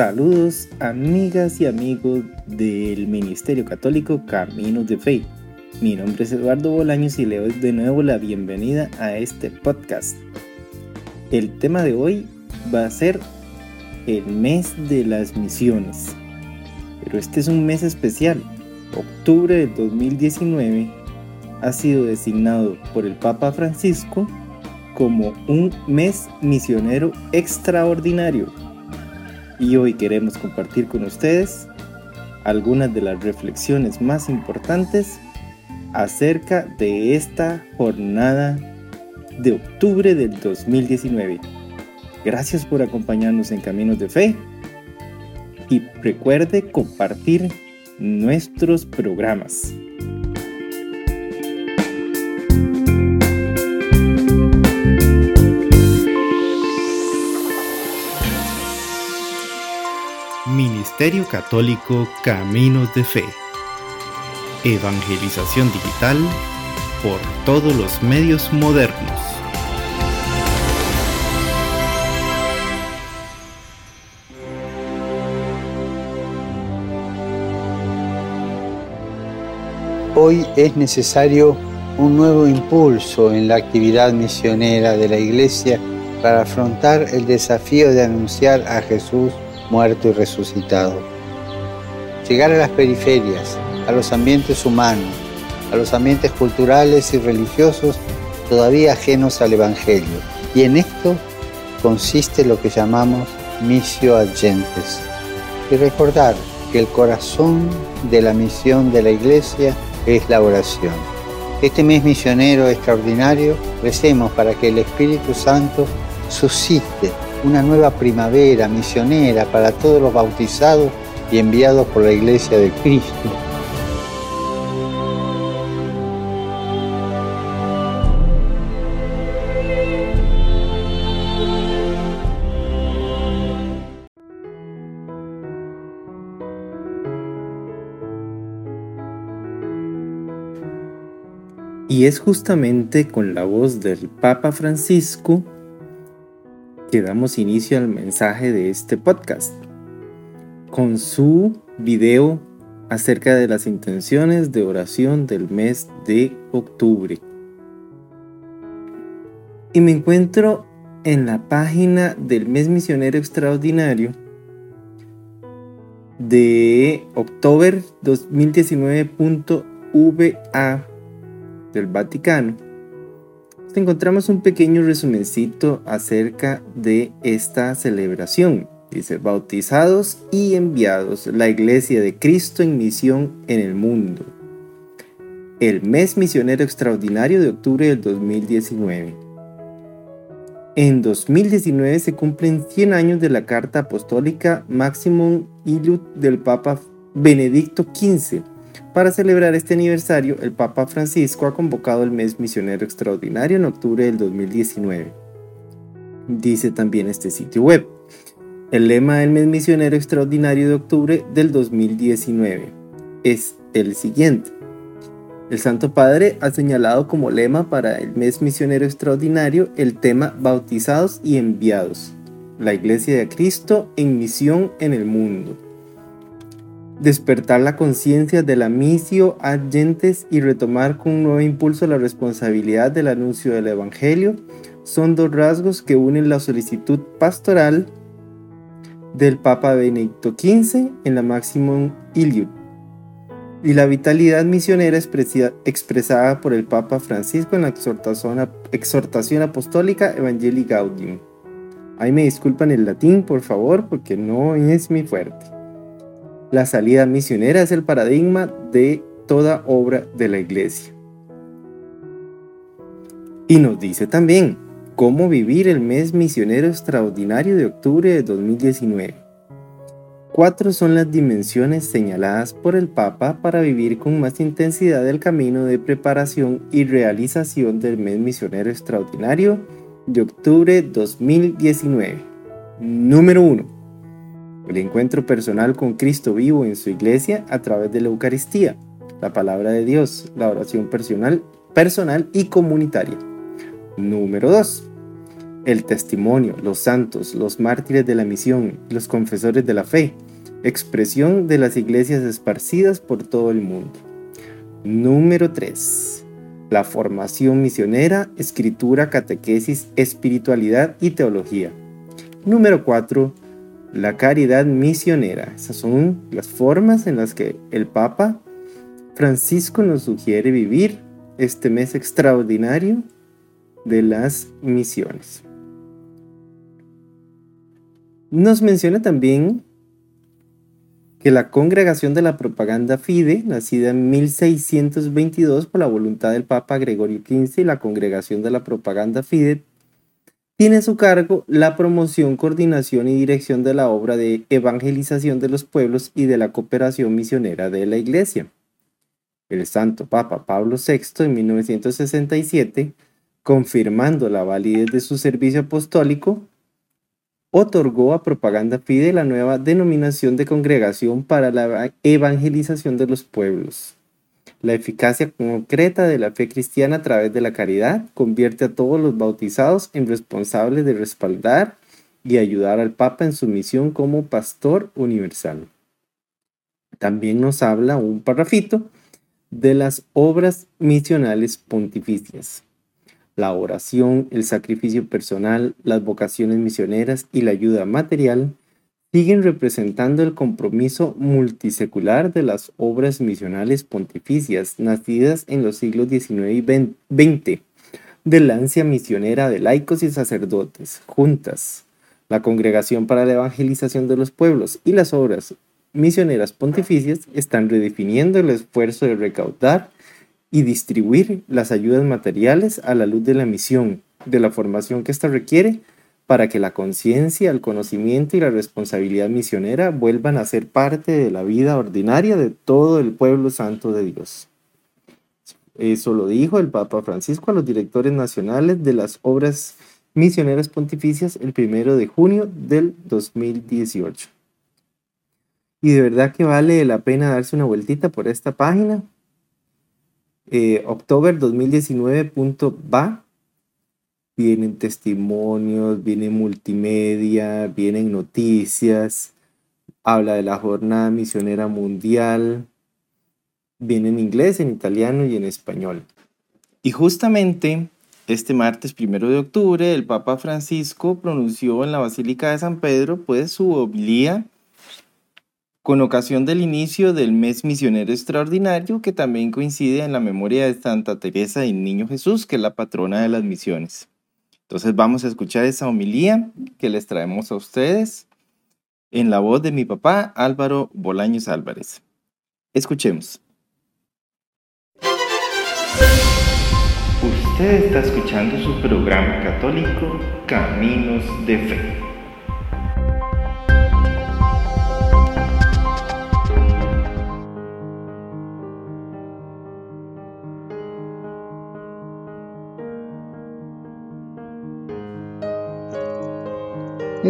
Saludos amigas y amigos del Ministerio Católico Caminos de Fe. Mi nombre es Eduardo Bolaños y le doy de nuevo la bienvenida a este podcast. El tema de hoy va a ser el mes de las misiones. Pero este es un mes especial. Octubre del 2019 ha sido designado por el Papa Francisco como un mes misionero extraordinario. Y hoy queremos compartir con ustedes algunas de las reflexiones más importantes acerca de esta jornada de octubre del 2019. Gracias por acompañarnos en Caminos de Fe y recuerde compartir nuestros programas. Católico Caminos de Fe. Evangelización digital por todos los medios modernos. Hoy es necesario un nuevo impulso en la actividad misionera de la Iglesia para afrontar el desafío de anunciar a Jesús muerto y resucitado. Llegar a las periferias, a los ambientes humanos, a los ambientes culturales y religiosos todavía ajenos al Evangelio. Y en esto consiste lo que llamamos misio agentes. Y recordar que el corazón de la misión de la Iglesia es la oración. Este mes misionero extraordinario, recemos para que el Espíritu Santo suscite una nueva primavera misionera para todos los bautizados y enviados por la Iglesia de Cristo. Y es justamente con la voz del Papa Francisco que damos inicio al mensaje de este podcast, con su video acerca de las intenciones de oración del mes de octubre. Y me encuentro en la página del mes misionero extraordinario de octubre 2019.va del Vaticano encontramos un pequeño resumencito acerca de esta celebración. Dice, bautizados y enviados, la Iglesia de Cristo en misión en el mundo. El mes misionero extraordinario de octubre del 2019. En 2019 se cumplen 100 años de la carta apostólica Maximum Illud del Papa Benedicto XV para celebrar este aniversario, el Papa Francisco ha convocado el mes misionero extraordinario en octubre del 2019. Dice también este sitio web. El lema del mes misionero extraordinario de octubre del 2019 es el siguiente. El Santo Padre ha señalado como lema para el mes misionero extraordinario el tema bautizados y enviados, la Iglesia de Cristo en misión en el mundo despertar la conciencia de la misio agentes y retomar con un nuevo impulso la responsabilidad del anuncio del Evangelio son dos rasgos que unen la solicitud pastoral del Papa Benedicto XV en la Maximum Iliud y la vitalidad misionera expresada por el Papa Francisco en la exhortación, apostólica Evangelii Gaudium. Ahí me disculpan el latín, por favor, porque no es mi fuerte. La salida misionera es el paradigma de toda obra de la iglesia. Y nos dice también cómo vivir el mes misionero extraordinario de octubre de 2019. Cuatro son las dimensiones señaladas por el Papa para vivir con más intensidad el camino de preparación y realización del mes misionero extraordinario de octubre 2019. Número 1 el encuentro personal con Cristo vivo en su iglesia a través de la Eucaristía, la palabra de Dios, la oración personal, y comunitaria. Número 2. el testimonio, los santos, los mártires de la misión, los confesores de la fe, expresión de las iglesias esparcidas por todo el mundo. Número 3. La formación misionera, escritura, catequesis, espiritualidad y teología. Número 4. La caridad misionera. Esas son las formas en las que el Papa Francisco nos sugiere vivir este mes extraordinario de las misiones. Nos menciona también que la Congregación de la Propaganda Fide, nacida en 1622 por la voluntad del Papa Gregorio XV y la Congregación de la Propaganda Fide, tiene a su cargo la promoción, coordinación y dirección de la obra de evangelización de los pueblos y de la cooperación misionera de la Iglesia. El Santo Papa Pablo VI en 1967, confirmando la validez de su servicio apostólico, otorgó a Propaganda Fide la nueva denominación de congregación para la evangelización de los pueblos. La eficacia concreta de la fe cristiana a través de la caridad convierte a todos los bautizados en responsables de respaldar y ayudar al Papa en su misión como pastor universal. También nos habla un parrafito de las obras misionales pontificias la oración, el sacrificio personal, las vocaciones misioneras y la ayuda material siguen representando el compromiso multisecular de las obras misionales pontificias nacidas en los siglos XIX y XX, de la ansia misionera de laicos y sacerdotes, juntas, la Congregación para la Evangelización de los Pueblos y las obras misioneras pontificias están redefiniendo el esfuerzo de recaudar y distribuir las ayudas materiales a la luz de la misión, de la formación que ésta requiere para que la conciencia, el conocimiento y la responsabilidad misionera vuelvan a ser parte de la vida ordinaria de todo el pueblo santo de Dios. Eso lo dijo el Papa Francisco a los directores nacionales de las obras misioneras pontificias el primero de junio del 2018. Y de verdad que vale la pena darse una vueltita por esta página eh, October 2019.va. Vienen testimonios, viene multimedia, vienen noticias, habla de la jornada misionera mundial, viene en inglés, en italiano y en español. Y justamente este martes primero de octubre, el Papa Francisco pronunció en la Basílica de San Pedro pues su homilía con ocasión del inicio del mes misionero extraordinario que también coincide en la memoria de Santa Teresa y Niño Jesús, que es la patrona de las misiones. Entonces vamos a escuchar esa homilía que les traemos a ustedes en la voz de mi papá Álvaro Bolaños Álvarez. Escuchemos. Usted está escuchando su programa católico Caminos de Fe.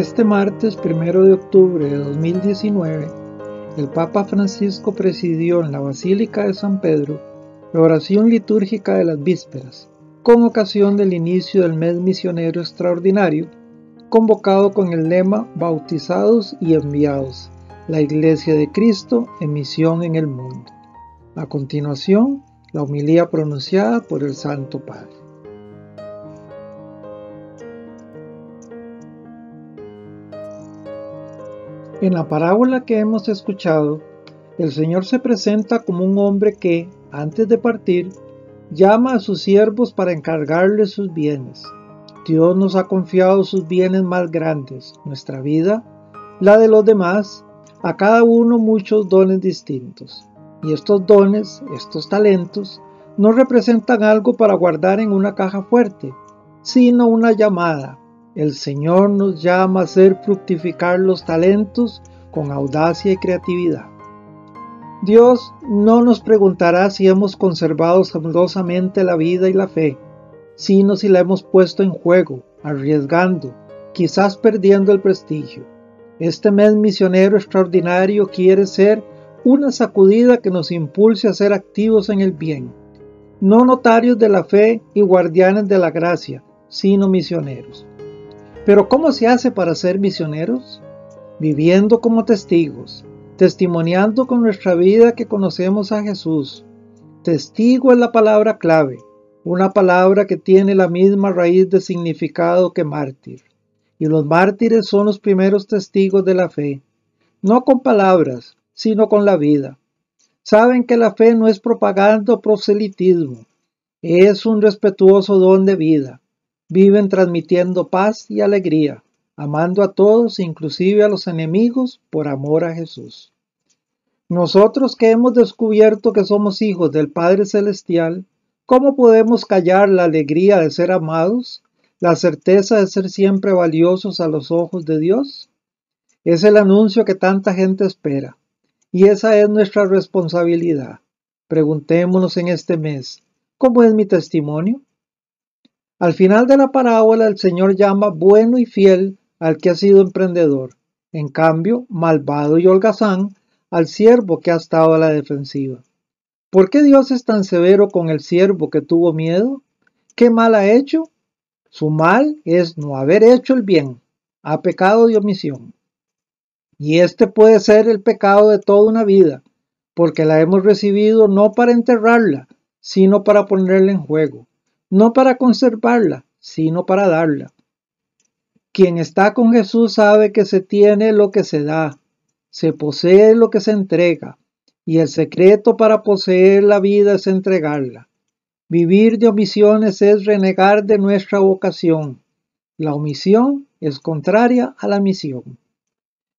Este martes 1 de octubre de 2019, el Papa Francisco presidió en la Basílica de San Pedro la oración litúrgica de las vísperas, con ocasión del inicio del mes misionero extraordinario, convocado con el lema Bautizados y enviados, la Iglesia de Cristo en misión en el mundo. A continuación, la homilía pronunciada por el Santo Padre. En la parábola que hemos escuchado, el Señor se presenta como un hombre que, antes de partir, llama a sus siervos para encargarles sus bienes. Dios nos ha confiado sus bienes más grandes, nuestra vida, la de los demás, a cada uno muchos dones distintos. Y estos dones, estos talentos, no representan algo para guardar en una caja fuerte, sino una llamada, el Señor nos llama a hacer fructificar los talentos con audacia y creatividad. Dios no nos preguntará si hemos conservado sabulosamente la vida y la fe, sino si la hemos puesto en juego, arriesgando, quizás perdiendo el prestigio. Este mes misionero extraordinario quiere ser una sacudida que nos impulse a ser activos en el bien, no notarios de la fe y guardianes de la gracia, sino misioneros. Pero ¿cómo se hace para ser misioneros? Viviendo como testigos, testimoniando con nuestra vida que conocemos a Jesús. Testigo es la palabra clave, una palabra que tiene la misma raíz de significado que mártir. Y los mártires son los primeros testigos de la fe, no con palabras, sino con la vida. Saben que la fe no es propaganda o proselitismo, es un respetuoso don de vida. Viven transmitiendo paz y alegría, amando a todos, inclusive a los enemigos, por amor a Jesús. Nosotros que hemos descubierto que somos hijos del Padre Celestial, ¿cómo podemos callar la alegría de ser amados, la certeza de ser siempre valiosos a los ojos de Dios? Es el anuncio que tanta gente espera, y esa es nuestra responsabilidad. Preguntémonos en este mes, ¿cómo es mi testimonio? Al final de la parábola el Señor llama bueno y fiel al que ha sido emprendedor, en cambio malvado y holgazán al siervo que ha estado a la defensiva. ¿Por qué Dios es tan severo con el siervo que tuvo miedo? ¿Qué mal ha hecho? Su mal es no haber hecho el bien, ha pecado de omisión. Y este puede ser el pecado de toda una vida, porque la hemos recibido no para enterrarla, sino para ponerla en juego, no para conservarla, sino para darla. Quien está con Jesús sabe que se tiene lo que se da, se posee lo que se entrega, y el secreto para poseer la vida es entregarla. Vivir de omisiones es renegar de nuestra vocación. La omisión es contraria a la misión.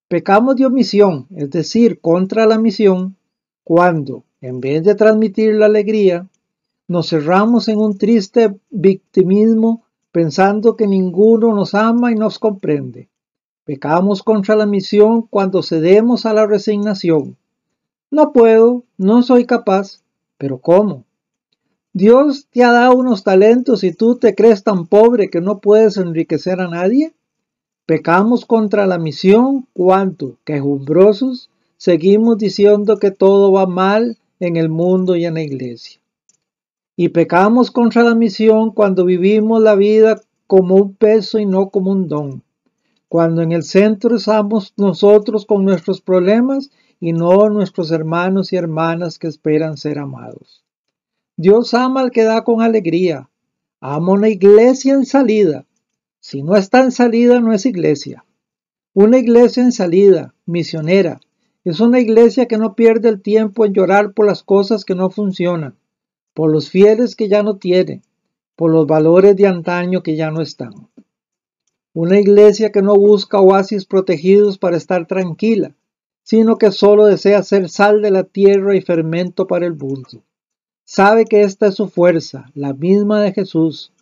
Pecamos de omisión, es decir, contra la misión, cuando, en vez de transmitir la alegría, nos cerramos en un triste victimismo pensando que ninguno nos ama y nos comprende. Pecamos contra la misión cuando cedemos a la resignación. No puedo, no soy capaz, pero ¿cómo? Dios te ha dado unos talentos y tú te crees tan pobre que no puedes enriquecer a nadie. Pecamos contra la misión cuando, quejumbrosos, seguimos diciendo que todo va mal en el mundo y en la iglesia. Y pecamos contra la misión cuando vivimos la vida como un peso y no como un don cuando en el centro estamos nosotros con nuestros problemas y no nuestros hermanos y hermanas que esperan ser amados. Dios ama al que da con alegría. Ama una iglesia en salida. Si no está en salida, no es iglesia. Una iglesia en salida, misionera, es una iglesia que no pierde el tiempo en llorar por las cosas que no funcionan, por los fieles que ya no tiene, por los valores de antaño que ya no están. Una iglesia que no busca oasis protegidos para estar tranquila, sino que solo desea ser sal de la tierra y fermento para el mundo. Sabe que esta es su fuerza, la misma de Jesús,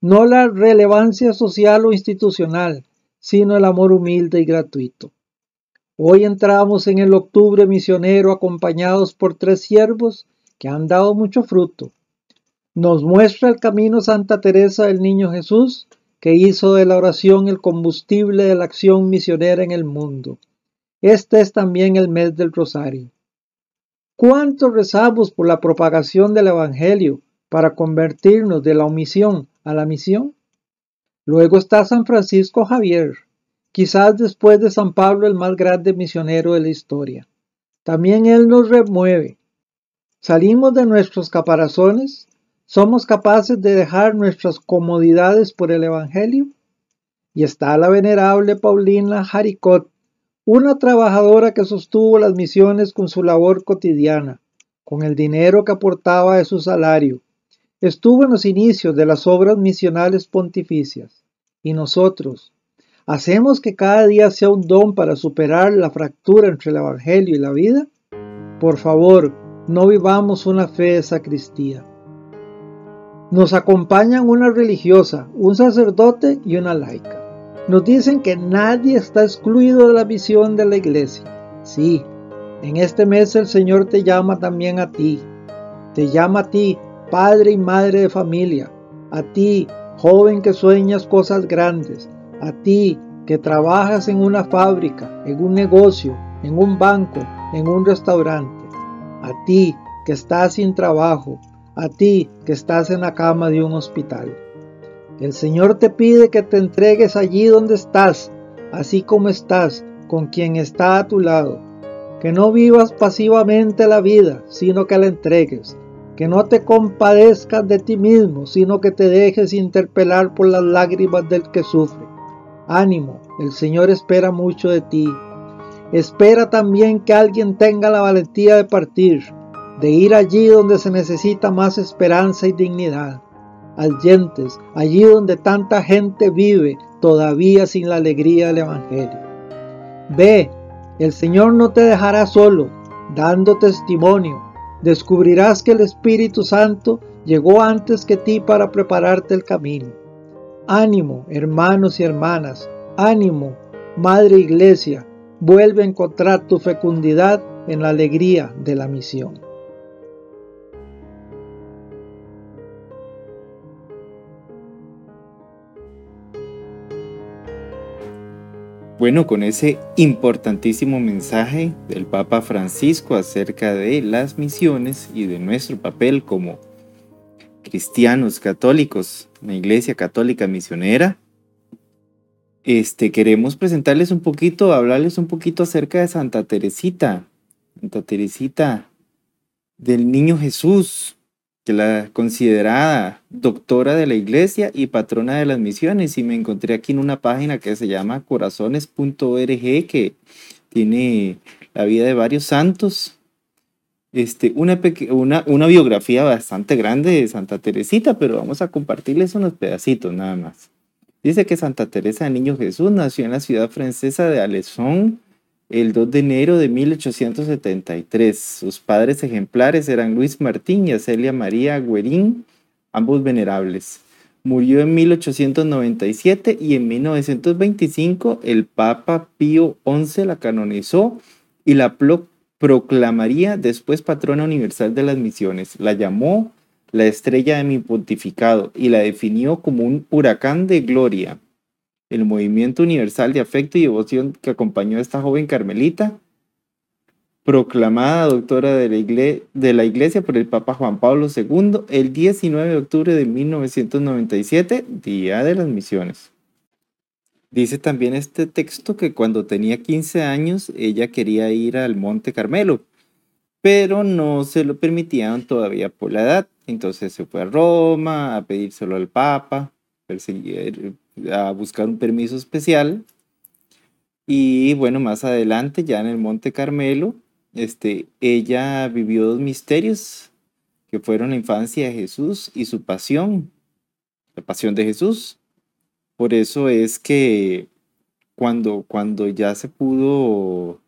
no la relevancia social o institucional, sino el amor humilde y gratuito. Hoy entramos en el octubre misionero acompañados por tres siervos que han dado mucho fruto. Nos muestra el camino Santa Teresa del Niño Jesús que hizo de la oración el combustible de la acción misionera en el mundo. Este es también el mes del Rosario. ¿Cuánto rezamos por la propagación del Evangelio para convertirnos de la omisión a la misión? Luego está San Francisco Javier, quizás después de San Pablo el más grande misionero de la historia. También él nos remueve. Salimos de nuestros caparazones ¿Somos capaces de dejar nuestras comodidades por el Evangelio? Y está la venerable Paulina Haricot, una trabajadora que sostuvo las misiones con su labor cotidiana, con el dinero que aportaba de su salario. Estuvo en los inicios de las obras misionales pontificias. Y nosotros, ¿hacemos que cada día sea un don para superar la fractura entre el Evangelio y la vida? Por favor, no vivamos una fe de sacristía. Nos acompañan una religiosa, un sacerdote y una laica. Nos dicen que nadie está excluido de la visión de la iglesia. Sí, en este mes el Señor te llama también a ti. Te llama a ti, padre y madre de familia. A ti, joven que sueñas cosas grandes. A ti, que trabajas en una fábrica, en un negocio, en un banco, en un restaurante. A ti, que estás sin trabajo, a ti que estás en la cama de un hospital. El Señor te pide que te entregues allí donde estás, así como estás, con quien está a tu lado. Que no vivas pasivamente la vida, sino que la entregues. Que no te compadezcas de ti mismo, sino que te dejes interpelar por las lágrimas del que sufre. Ánimo, el Señor espera mucho de ti. Espera también que alguien tenga la valentía de partir, de ir allí donde se necesita más esperanza y dignidad. Allentes, allí donde tanta gente vive todavía sin la alegría del Evangelio. Ve, el Señor no te dejará solo, dando testimonio. Descubrirás que el Espíritu Santo llegó antes que ti para prepararte el camino. Ánimo, hermanos y hermanas, ánimo, Madre Iglesia, vuelve a encontrar tu fecundidad en la alegría de la misión. Bueno, con ese importantísimo mensaje del Papa Francisco acerca de las misiones y de nuestro papel como cristianos católicos, la Iglesia Católica Misionera, este, queremos presentarles un poquito, hablarles un poquito acerca de Santa Teresita, Santa Teresita del Niño Jesús, que la considerada doctora de la iglesia y patrona de las misiones. Y me encontré aquí en una página que se llama corazones.org, que tiene la vida de varios santos. Este, una, una, una biografía bastante grande de Santa Teresita, pero vamos a compartirles unos pedacitos nada más. Dice que Santa Teresa de Niño Jesús nació en la ciudad francesa de Alessón el 2 de enero de 1873. Sus padres ejemplares eran Luis Martín y Celia María Guerín, ambos venerables. Murió en 1897 y en 1925 el Papa Pío XI la canonizó y la proclamaría después patrona universal de las misiones. La llamó la estrella de mi pontificado, y la definió como un huracán de gloria. El movimiento universal de afecto y devoción que acompañó a esta joven carmelita, proclamada doctora de la, Iglesia por el Papa Juan Pablo II el 19 de octubre de 1997, Día de las Misiones. Dice también este texto que cuando tenía 15 años ella quería ir al Monte Carmelo, pero no se lo permitían todavía por la edad. Entonces se fue a Roma a pedírselo al Papa, a buscar un permiso especial. Y bueno, más adelante, ya en el Monte Carmelo, este, ella vivió dos misterios que fueron la infancia de Jesús y su pasión, la pasión de Jesús. Por eso es que cuando, cuando ya se pudo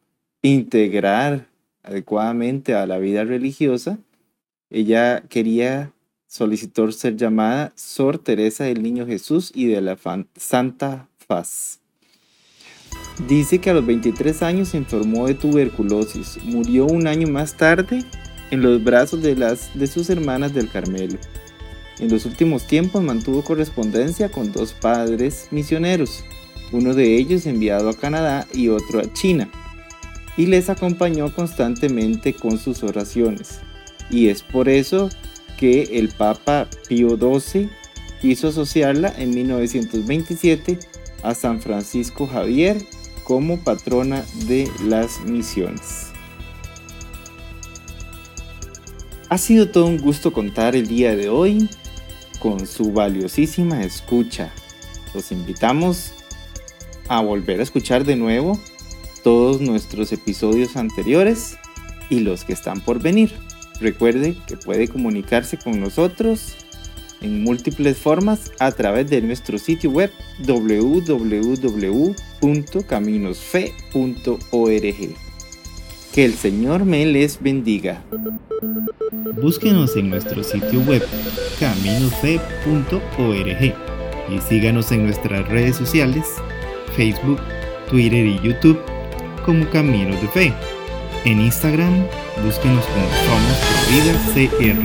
integrar adecuadamente a la vida religiosa, ella quería, solicitó ser llamada Sor Teresa del Niño Jesús y de la Santa Faz. Dice que a los 23 años se enfermó de tuberculosis. Murió un año más tarde en los brazos de, las, de sus hermanas del Carmelo. En los últimos tiempos mantuvo correspondencia con dos padres misioneros, uno de ellos enviado a Canadá y otro a China, y les acompañó constantemente con sus oraciones y es por eso que el Papa Pío XII quiso asociarla en 1927 a San Francisco Javier como patrona de las misiones. Ha sido todo un gusto contar el día de hoy con su valiosísima escucha. Los invitamos a volver a escuchar de nuevo todos nuestros episodios anteriores y los que están por venir. Recuerde que puede comunicarse con nosotros en múltiples formas a través de nuestro sitio web www.caminosfe.org. Que el Señor me les bendiga. Búsquenos en nuestro sitio web caminosfe.org y síganos en nuestras redes sociales, Facebook, Twitter y YouTube como Caminos de Fe. En Instagram, búsquenos como Vida CR.